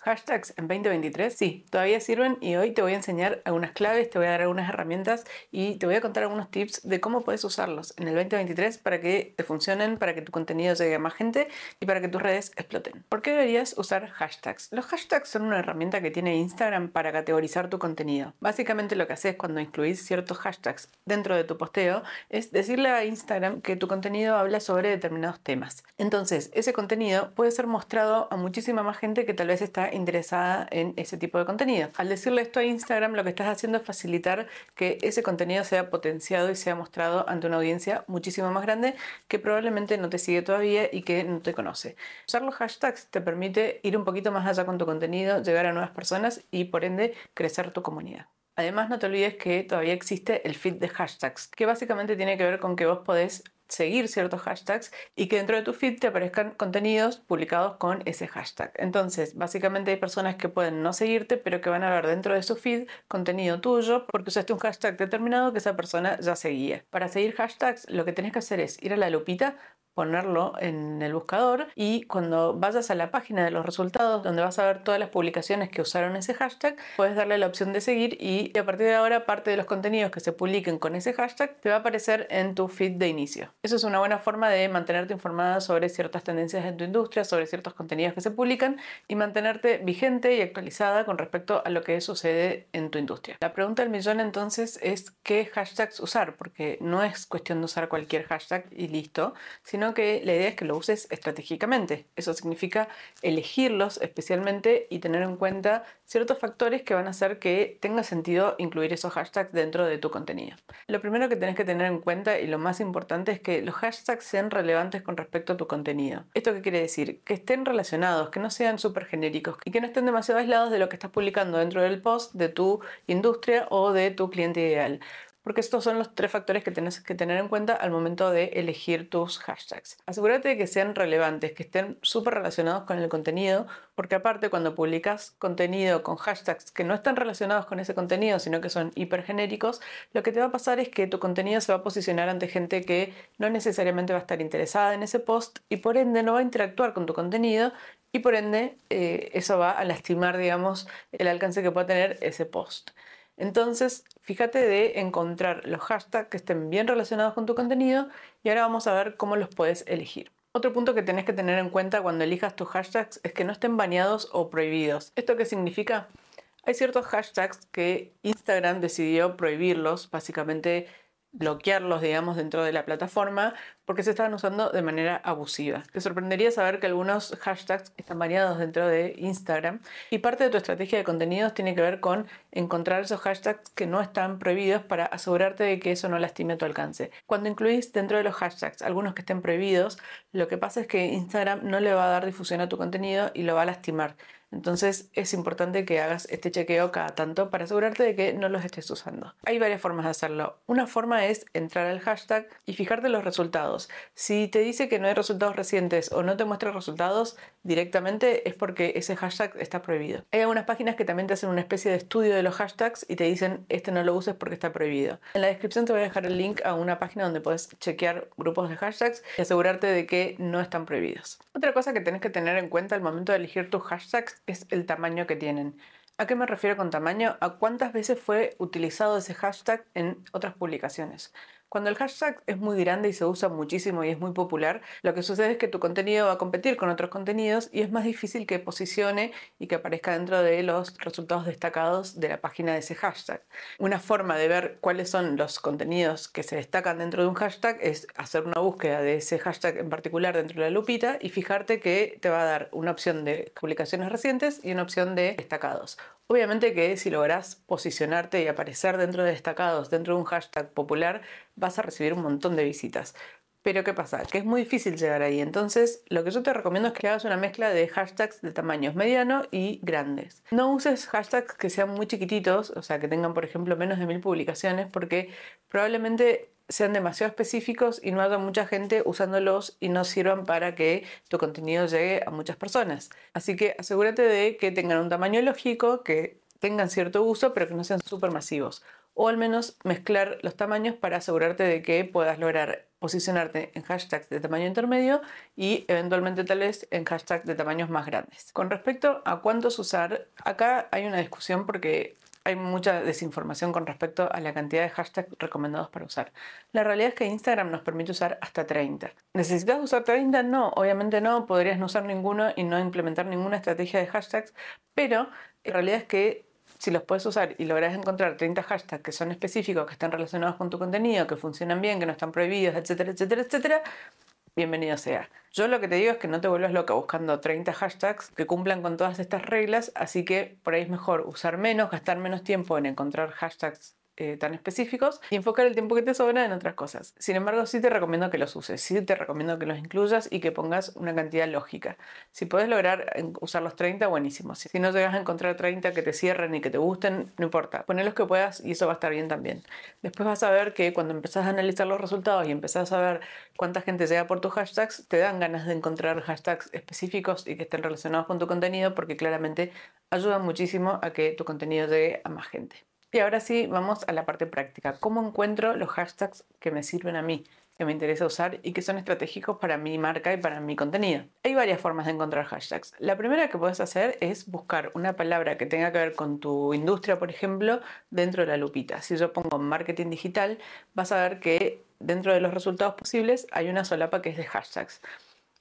Hashtags en 2023, sí, todavía sirven y hoy te voy a enseñar algunas claves, te voy a dar algunas herramientas y te voy a contar algunos tips de cómo puedes usarlos en el 2023 para que te funcionen, para que tu contenido llegue a más gente y para que tus redes exploten. ¿Por qué deberías usar hashtags? Los hashtags son una herramienta que tiene Instagram para categorizar tu contenido. Básicamente lo que haces cuando incluís ciertos hashtags dentro de tu posteo es decirle a Instagram que tu contenido habla sobre determinados temas. Entonces, ese contenido puede ser mostrado a muchísima más gente que tal vez está interesada en ese tipo de contenido. Al decirle esto a Instagram, lo que estás haciendo es facilitar que ese contenido sea potenciado y sea mostrado ante una audiencia muchísimo más grande que probablemente no te sigue todavía y que no te conoce. Usar los hashtags te permite ir un poquito más allá con tu contenido, llegar a nuevas personas y por ende crecer tu comunidad. Además, no te olvides que todavía existe el feed de hashtags, que básicamente tiene que ver con que vos podés seguir ciertos hashtags y que dentro de tu feed te aparezcan contenidos publicados con ese hashtag. Entonces, básicamente hay personas que pueden no seguirte, pero que van a ver dentro de su feed contenido tuyo porque usaste un hashtag determinado que esa persona ya seguía. Para seguir hashtags, lo que tenés que hacer es ir a la lupita, ponerlo en el buscador y cuando vayas a la página de los resultados donde vas a ver todas las publicaciones que usaron ese hashtag, puedes darle la opción de seguir y a partir de ahora parte de los contenidos que se publiquen con ese hashtag te va a aparecer en tu feed de inicio. Eso es una buena forma de mantenerte informada sobre ciertas tendencias en tu industria, sobre ciertos contenidos que se publican y mantenerte vigente y actualizada con respecto a lo que sucede en tu industria. La pregunta del millón entonces es qué hashtags usar, porque no es cuestión de usar cualquier hashtag y listo, sino que la idea es que lo uses estratégicamente. Eso significa elegirlos especialmente y tener en cuenta ciertos factores que van a hacer que tenga sentido incluir esos hashtags dentro de tu contenido. Lo primero que tenés que tener en cuenta y lo más importante es que los hashtags sean relevantes con respecto a tu contenido. ¿Esto qué quiere decir? Que estén relacionados, que no sean súper genéricos y que no estén demasiado aislados de lo que estás publicando dentro del post de tu industria o de tu cliente ideal porque estos son los tres factores que tienes que tener en cuenta al momento de elegir tus hashtags. Asegúrate de que sean relevantes, que estén súper relacionados con el contenido, porque aparte cuando publicas contenido con hashtags que no están relacionados con ese contenido, sino que son hipergenéricos, lo que te va a pasar es que tu contenido se va a posicionar ante gente que no necesariamente va a estar interesada en ese post y por ende no va a interactuar con tu contenido y por ende eh, eso va a lastimar, digamos, el alcance que pueda tener ese post. Entonces, fíjate de encontrar los hashtags que estén bien relacionados con tu contenido y ahora vamos a ver cómo los puedes elegir. Otro punto que tenés que tener en cuenta cuando elijas tus hashtags es que no estén baneados o prohibidos. ¿Esto qué significa? Hay ciertos hashtags que Instagram decidió prohibirlos, básicamente bloquearlos, digamos, dentro de la plataforma porque se estaban usando de manera abusiva. Te sorprendería saber que algunos hashtags están variados dentro de Instagram y parte de tu estrategia de contenidos tiene que ver con encontrar esos hashtags que no están prohibidos para asegurarte de que eso no lastime tu alcance. Cuando incluís dentro de los hashtags algunos que estén prohibidos, lo que pasa es que Instagram no le va a dar difusión a tu contenido y lo va a lastimar. Entonces es importante que hagas este chequeo cada tanto para asegurarte de que no los estés usando. Hay varias formas de hacerlo. Una forma es entrar al hashtag y fijarte los resultados. Si te dice que no hay resultados recientes o no te muestra resultados directamente es porque ese hashtag está prohibido. Hay algunas páginas que también te hacen una especie de estudio de los hashtags y te dicen este no lo uses porque está prohibido. En la descripción te voy a dejar el link a una página donde puedes chequear grupos de hashtags y asegurarte de que no están prohibidos. Otra cosa que tienes que tener en cuenta al momento de elegir tus hashtags es el tamaño que tienen. ¿A qué me refiero con tamaño? A cuántas veces fue utilizado ese hashtag en otras publicaciones. Cuando el hashtag es muy grande y se usa muchísimo y es muy popular, lo que sucede es que tu contenido va a competir con otros contenidos y es más difícil que posicione y que aparezca dentro de los resultados destacados de la página de ese hashtag. Una forma de ver cuáles son los contenidos que se destacan dentro de un hashtag es hacer una búsqueda de ese hashtag en particular dentro de la lupita y fijarte que te va a dar una opción de publicaciones recientes y una opción de destacados. Obviamente que si logras posicionarte y aparecer dentro de destacados, dentro de un hashtag popular, vas a recibir un montón de visitas. Pero ¿qué pasa? Que es muy difícil llegar ahí. Entonces, lo que yo te recomiendo es que hagas una mezcla de hashtags de tamaños mediano y grandes. No uses hashtags que sean muy chiquititos, o sea, que tengan, por ejemplo, menos de mil publicaciones, porque probablemente sean demasiado específicos y no haya mucha gente usándolos y no sirvan para que tu contenido llegue a muchas personas. Así que asegúrate de que tengan un tamaño lógico, que tengan cierto uso, pero que no sean súper masivos. o al menos mezclar los tamaños para asegurarte de que puedas lograr posicionarte en hashtags de tamaño intermedio y eventualmente tal vez en hashtags de tamaños más grandes. Con respecto a cuántos usar, acá hay una discusión porque hay mucha desinformación con respecto a la cantidad de hashtags recomendados para usar. La realidad es que Instagram nos permite usar hasta 30. ¿Necesitas usar 30? No, obviamente no. Podrías no usar ninguno y no implementar ninguna estrategia de hashtags, pero la realidad es que si los puedes usar y logras encontrar 30 hashtags que son específicos, que están relacionados con tu contenido, que funcionan bien, que no están prohibidos, etcétera, etcétera, etcétera, bienvenido sea. Yo lo que te digo es que no te vuelvas loca buscando 30 hashtags que cumplan con todas estas reglas, así que por ahí es mejor usar menos, gastar menos tiempo en encontrar hashtags eh, tan específicos y enfocar el tiempo que te sobra en otras cosas. Sin embargo, sí te recomiendo que los uses, sí te recomiendo que los incluyas y que pongas una cantidad lógica. Si puedes lograr usar los 30, buenísimo. Si no llegas a encontrar 30 que te cierren y que te gusten, no importa. Poné los que puedas y eso va a estar bien también. Después vas a ver que cuando empezás a analizar los resultados y empezás a ver cuánta gente llega por tus hashtags, te dan ganas de encontrar hashtags específicos y que estén relacionados con tu contenido porque claramente ayudan muchísimo a que tu contenido llegue a más gente. Y ahora sí, vamos a la parte práctica. ¿Cómo encuentro los hashtags que me sirven a mí, que me interesa usar y que son estratégicos para mi marca y para mi contenido? Hay varias formas de encontrar hashtags. La primera que puedes hacer es buscar una palabra que tenga que ver con tu industria, por ejemplo, dentro de la lupita. Si yo pongo marketing digital, vas a ver que dentro de los resultados posibles hay una solapa que es de hashtags.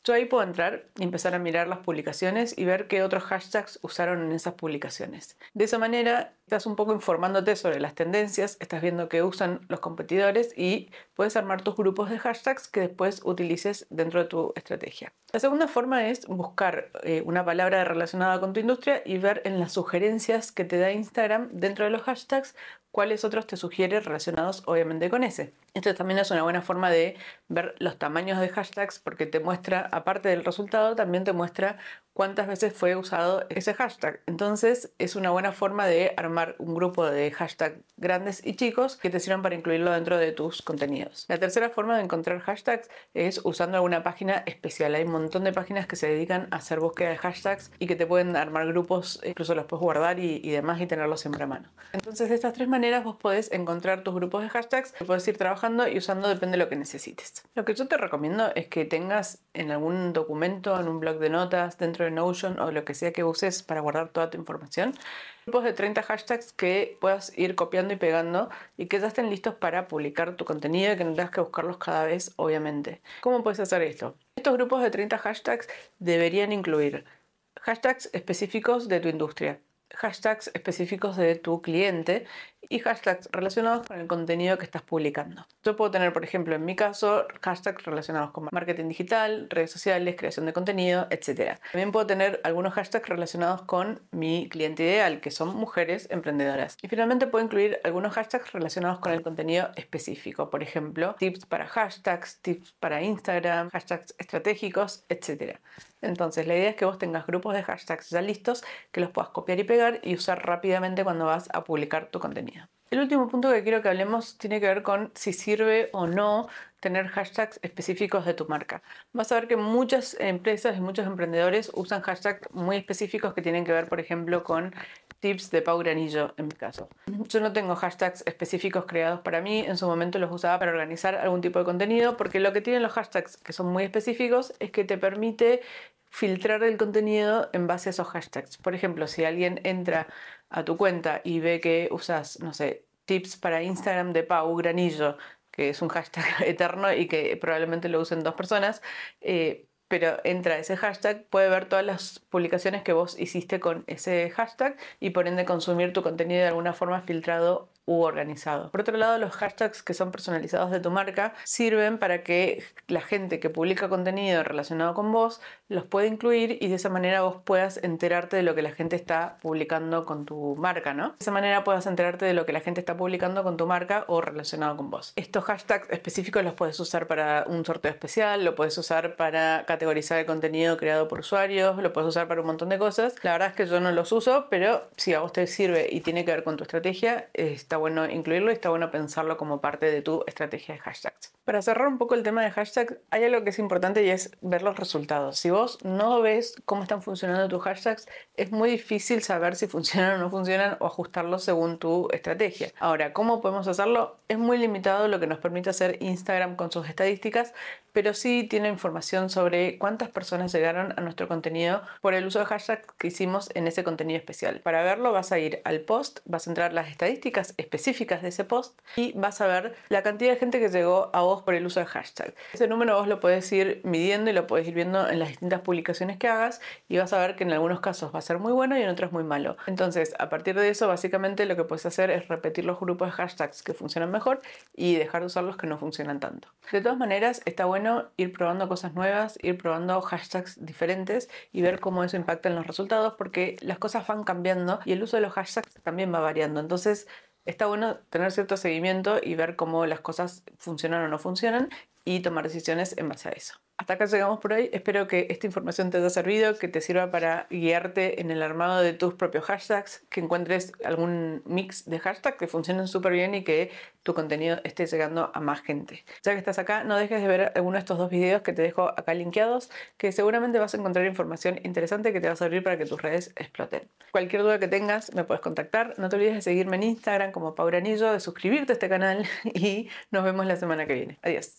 Yo ahí puedo entrar y empezar a mirar las publicaciones y ver qué otros hashtags usaron en esas publicaciones. De esa manera estás un poco informándote sobre las tendencias, estás viendo qué usan los competidores y puedes armar tus grupos de hashtags que después utilices dentro de tu estrategia. La segunda forma es buscar eh, una palabra relacionada con tu industria y ver en las sugerencias que te da Instagram dentro de los hashtags cuáles otros te sugiere relacionados obviamente con ese. Esto también es una buena forma de ver los tamaños de hashtags porque te muestra, aparte del resultado, también te muestra cuántas veces fue usado ese hashtag. Entonces es una buena forma de armar un grupo de hashtags grandes y chicos que te sirvan para incluirlo dentro de tus contenidos. La tercera forma de encontrar hashtags es usando alguna página especial. Hay un montón de páginas que se dedican a hacer búsqueda de hashtags y que te pueden armar grupos, incluso los puedes guardar y, y demás y tenerlos siempre a mano. Entonces de estas tres maneras vos podés encontrar tus grupos de hashtags puedes ir trabajando y usando depende de lo que necesites. Lo que yo te recomiendo es que tengas en algún documento, en un blog de notas, dentro de Notion o lo que sea que uses para guardar toda tu información, grupos de 30 hashtags que puedas ir copiando y pegando y que ya estén listos para publicar tu contenido y que no tengas que buscarlos cada vez, obviamente. ¿Cómo puedes hacer esto? Estos grupos de 30 hashtags deberían incluir hashtags específicos de tu industria, hashtags específicos de tu cliente y hashtags relacionados con el contenido que estás publicando. Yo puedo tener, por ejemplo, en mi caso, hashtags relacionados con marketing digital, redes sociales, creación de contenido, etc. También puedo tener algunos hashtags relacionados con mi cliente ideal, que son mujeres emprendedoras. Y finalmente puedo incluir algunos hashtags relacionados con el contenido específico, por ejemplo, tips para hashtags, tips para Instagram, hashtags estratégicos, etc. Entonces, la idea es que vos tengas grupos de hashtags ya listos que los puedas copiar y pegar y usar rápidamente cuando vas a publicar tu contenido. El último punto que quiero que hablemos tiene que ver con si sirve o no tener hashtags específicos de tu marca. Vas a ver que muchas empresas y muchos emprendedores usan hashtags muy específicos que tienen que ver, por ejemplo, con tips de Pau Granillo, en mi caso. Yo no tengo hashtags específicos creados para mí, en su momento los usaba para organizar algún tipo de contenido, porque lo que tienen los hashtags que son muy específicos es que te permite filtrar el contenido en base a esos hashtags. Por ejemplo, si alguien entra a tu cuenta y ve que usas, no sé, tips para Instagram de Pau Granillo, que es un hashtag eterno y que probablemente lo usen dos personas, eh, pero entra ese hashtag, puede ver todas las publicaciones que vos hiciste con ese hashtag y por ende consumir tu contenido de alguna forma filtrado u organizado. Por otro lado, los hashtags que son personalizados de tu marca sirven para que la gente que publica contenido relacionado con vos los pueda incluir y de esa manera vos puedas enterarte de lo que la gente está publicando con tu marca, ¿no? De esa manera puedas enterarte de lo que la gente está publicando con tu marca o relacionado con vos. Estos hashtags específicos los puedes usar para un sorteo especial, lo puedes usar para categorizar el contenido creado por usuarios, lo puedes usar para un montón de cosas. La verdad es que yo no los uso, pero si a vos te sirve y tiene que ver con tu estrategia, está bueno incluirlo y está bueno pensarlo como parte de tu estrategia de hashtags. Para cerrar un poco el tema de hashtag, hay algo que es importante y es ver los resultados. Si vos no ves cómo están funcionando tus hashtags, es muy difícil saber si funcionan o no funcionan o ajustarlos según tu estrategia. Ahora, ¿cómo podemos hacerlo? Es muy limitado lo que nos permite hacer Instagram con sus estadísticas, pero sí tiene información sobre cuántas personas llegaron a nuestro contenido por el uso de hashtags que hicimos en ese contenido especial. Para verlo vas a ir al post, vas a entrar las estadísticas específicas de ese post y vas a ver la cantidad de gente que llegó a vos por el uso de hashtag. Ese número vos lo podés ir midiendo y lo podés ir viendo en las distintas publicaciones que hagas y vas a ver que en algunos casos va a ser muy bueno y en otros muy malo. Entonces, a partir de eso, básicamente lo que puedes hacer es repetir los grupos de hashtags que funcionan mejor y dejar de usar los que no funcionan tanto. De todas maneras, está bueno ir probando cosas nuevas, ir probando hashtags diferentes y ver cómo eso impacta en los resultados porque las cosas van cambiando y el uso de los hashtags también va variando. Entonces, está bueno tener cierto seguimiento y ver cómo las cosas funcionan o no funcionan y tomar decisiones en base a eso. Hasta acá llegamos por hoy. Espero que esta información te haya servido, que te sirva para guiarte en el armado de tus propios hashtags, que encuentres algún mix de hashtags que funcionen súper bien y que tu contenido esté llegando a más gente. Ya que estás acá, no dejes de ver alguno de estos dos videos que te dejo acá linkeados, que seguramente vas a encontrar información interesante que te va a servir para que tus redes exploten. Cualquier duda que tengas, me puedes contactar. No te olvides de seguirme en Instagram como Pauranillo, de suscribirte a este canal y nos vemos la semana que viene. Adiós.